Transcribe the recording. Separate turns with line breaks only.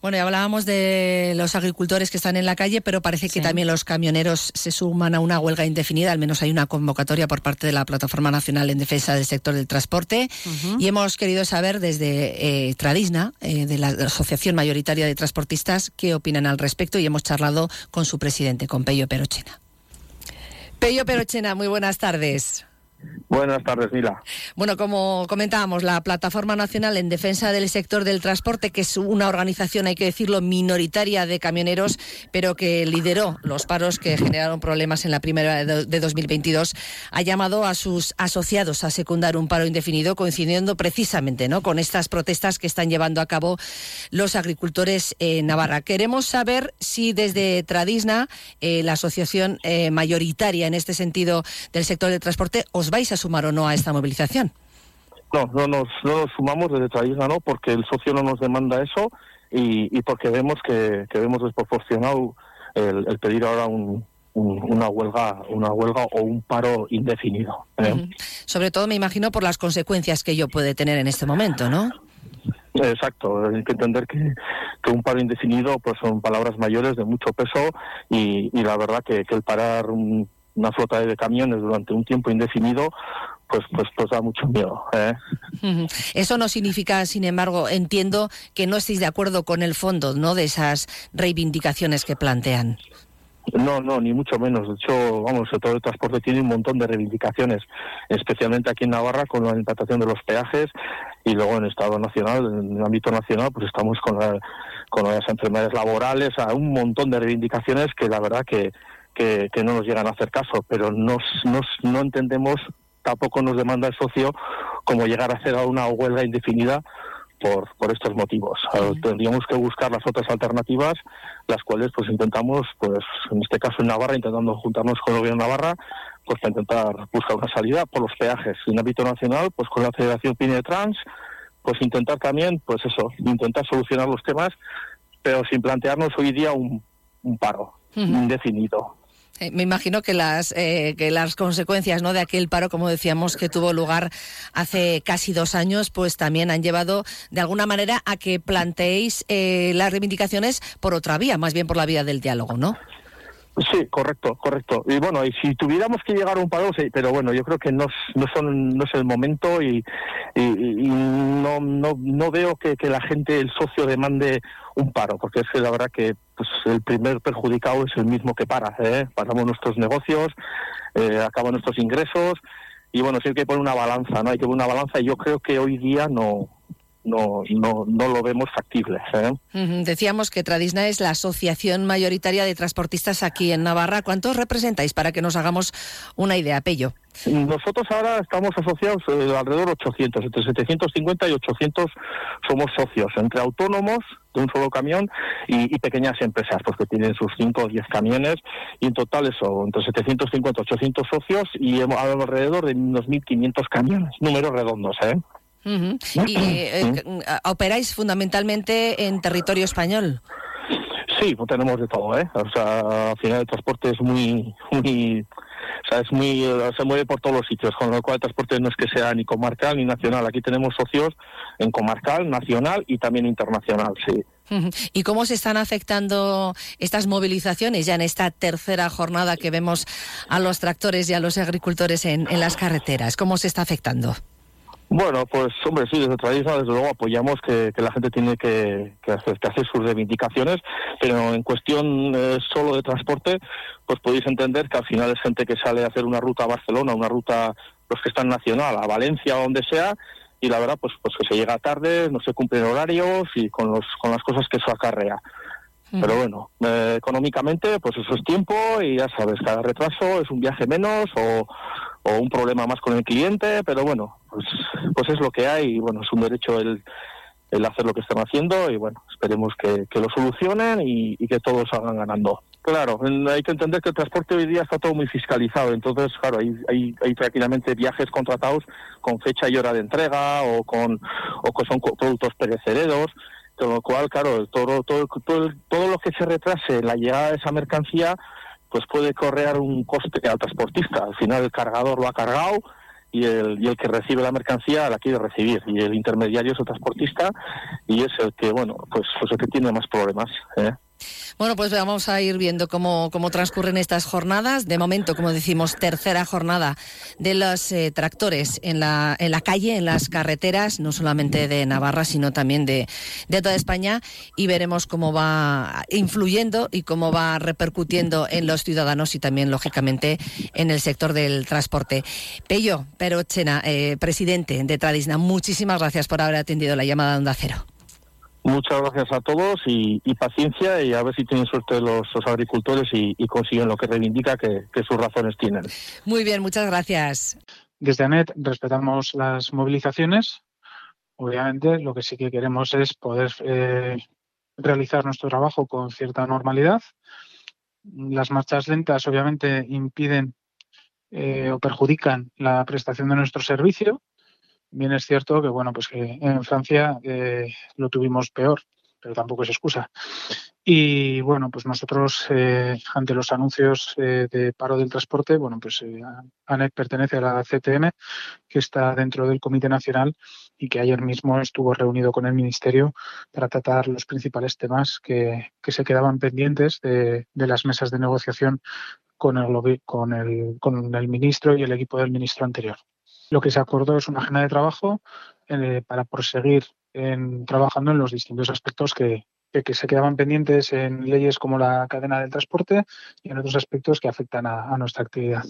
Bueno, ya hablábamos de los agricultores que están en la calle, pero parece que también los camioneros se suman a una huelga indefinida. Al menos hay una convocatoria por parte de la Plataforma Nacional en Defensa del Sector del Transporte. Y hemos querido saber desde eh, Tradisna, eh, de la Asociación Mayoritaria de Transportistas, qué opinan al respecto. Y hemos charlado con su presidente, con Pello Perochena. Pello Perochena, muy buenas tardes.
Buenas tardes, Mila.
Bueno, como comentábamos, la Plataforma Nacional en Defensa del Sector del Transporte, que es una organización, hay que decirlo, minoritaria de camioneros, pero que lideró los paros que generaron problemas en la primera de 2022, ha llamado a sus asociados a secundar un paro indefinido, coincidiendo precisamente ¿no? con estas protestas que están llevando a cabo los agricultores en Navarra. Queremos saber si desde Tradisna, eh, la asociación eh, mayoritaria en este sentido del sector del transporte, os vais a sumar o no a esta movilización?
No, no nos, no nos sumamos desde Tradisna, no, porque el socio no nos demanda eso y, porque vemos que, vemos desproporcionado el, pedir ahora una huelga, una huelga o un paro indefinido.
¿eh? Sobre todo, me imagino por las consecuencias que ello puede tener en este momento, ¿no?
Exacto, hay que entender que, un paro indefinido pues son palabras mayores de mucho peso y, la verdad que, que el parar un, una flota de camiones durante un tiempo indefinido, pues pues pues da mucho miedo. ¿eh?
Eso no significa, sin embargo, entiendo que no estéis de acuerdo con el fondo, ¿no? De esas reivindicaciones que plantean.
No, no, ni mucho menos. De hecho, vamos, el sector del transporte tiene un montón de reivindicaciones, especialmente aquí en Navarra con la implantación de los peajes y luego en el Estado Nacional, en el ámbito nacional, pues estamos con, con las enfermedades laborales, a un montón de reivindicaciones que la verdad que, que, no nos llegan a hacer caso, pero nos, no entendemos, tampoco nos demanda el socio, como llegar a hacer una huelga indefinida por, por estos motivos. Tendríamos que buscar las otras alternativas, las cuales pues intentamos, pues en este caso en Navarra, intentando juntarnos con el gobierno de Navarra, pues para intentar buscar una salida por los peajes. En ámbito nacional, pues con la Federación Pine Trans, pues intentar también, pues eso, intentar solucionar los temas, pero sin plantearnos hoy día un, paro indefinido.
Eh, me imagino que las, eh, que las consecuencias ¿no? de aquel paro, como decíamos, que tuvo lugar hace casi dos años, pues también han llevado de alguna manera a que planteéis eh, las reivindicaciones por otra vía, más bien por la vía del diálogo, ¿no?
Sí, correcto, correcto. Y bueno, y si tuviéramos que llegar a un paro, sí, pero bueno, yo creo que no, no, son, no es el momento y, no, no, veo que, la gente, el socio, demande un paro, porque es que la verdad que pues, el primer perjudicado es el mismo que para. ¿eh? Paramos nuestros negocios, eh, acaban nuestros ingresos y bueno, sí hay que poner una balanza, ¿no? Hay que poner una balanza y yo creo que hoy día no, no, no, no lo vemos factible. ¿eh?
Decíamos que Tradisna es la asociación mayoritaria de transportistas aquí en Navarra. ¿Cuántos representáis para que nos hagamos una idea, Pello?
Nosotros ahora estamos asociados eh, alrededor de 800, entre 750 y 800 somos socios, entre autónomos de un solo camión y, pequeñas empresas, pues que tienen sus 5 o 10 camiones, y en total eso, entre 750 y 800 socios y alrededor de unos 1.500 camiones, números redondos, ¿eh?
¿Y eh, operáis fundamentalmente en territorio español?
Sí, pues tenemos de todo, ¿eh? O sea, al final el transporte es muy, muy, o sea, es muy, se mueve por todos los sitios, con lo cual el transporte no es que sea ni comarcal ni nacional. Aquí tenemos socios en comarcal, nacional y también internacional, sí.
¿Y cómo se están afectando estas movilizaciones ya en esta tercera jornada que vemos a los tractores y a los agricultores en, en las carreteras? ¿Cómo se está afectando?
Bueno, pues hombre, sí, desde Tradiza desde luego apoyamos que, la gente tiene que, hacer, sus reivindicaciones, pero en cuestión eh, solo de transporte, pues podéis entender que al final es gente que sale a hacer una ruta a Barcelona, una ruta, los que están nacional, a Valencia o donde sea, y la verdad, pues, pues que se llega tarde, no se cumplen horarios y con, los, con las cosas que eso acarrea. Pero bueno, eh, económicamente, pues eso es tiempo y ya sabes, cada retraso es un viaje menos o, o un problema más con el cliente, pero bueno, pues, pues es lo que hay y bueno, es un derecho el, el hacer lo que están haciendo y bueno, esperemos que, lo solucionen y, que todos salgan ganando. Claro, hay que entender que el transporte hoy día está todo muy fiscalizado, entonces, claro, hay, hay, hay prácticamente viajes contratados con fecha y hora de entrega o con o que son productos perecederos, con lo cual, claro, todo, todo, todo, todo lo que se retrase la llegada de esa mercancía, pues puede correr un coste al transportista. Al final el cargador lo ha cargado y el, y el que recibe la mercancía la quiere recibir y el intermediario es el transportista y es el que bueno pues, pues el que tiene más problemas ¿eh?
Bueno, pues vamos a ir viendo cómo, cómo, transcurren estas jornadas. De momento, como decimos, tercera jornada de los eh, tractores en la, en la calle, en las carreteras, no solamente de Navarra, sino también de, de toda España. Y veremos cómo va influyendo y cómo va repercutiendo en los ciudadanos y también, lógicamente, en el sector del transporte. Pello Perochena, eh, presidente de Tradisna, muchísimas gracias por haber atendido la llamada de Onda Cero.
Muchas gracias a todos y, paciencia y a ver si tienen suerte los, agricultores y, consiguen lo que reivindica que, sus razones tienen.
Muy bien, muchas gracias.
Desde ANET respetamos las movilizaciones. Obviamente lo que sí que queremos es poder eh, realizar nuestro trabajo con cierta normalidad. Las marchas lentas obviamente impiden eh, o perjudican la prestación de nuestro servicio Bien es cierto que bueno, pues que en Francia eh, lo tuvimos peor, pero tampoco es excusa. Y bueno, pues nosotros eh, ante los anuncios eh, de paro del transporte, bueno, pues ANEC pertenece a la CTM, que está dentro del Comité Nacional y que ayer mismo estuvo reunido con el Ministerio para tratar los principales temas que, que se quedaban pendientes de, de, las mesas de negociación con el, con, el, con el ministro y el equipo del ministro anterior. Lo que se acordó es una agenda de trabajo eh, para proseguir trabajando en los distintos aspectos que, que, se quedaban pendientes en leyes como la cadena del transporte y en otros aspectos que afectan a nuestra actividad.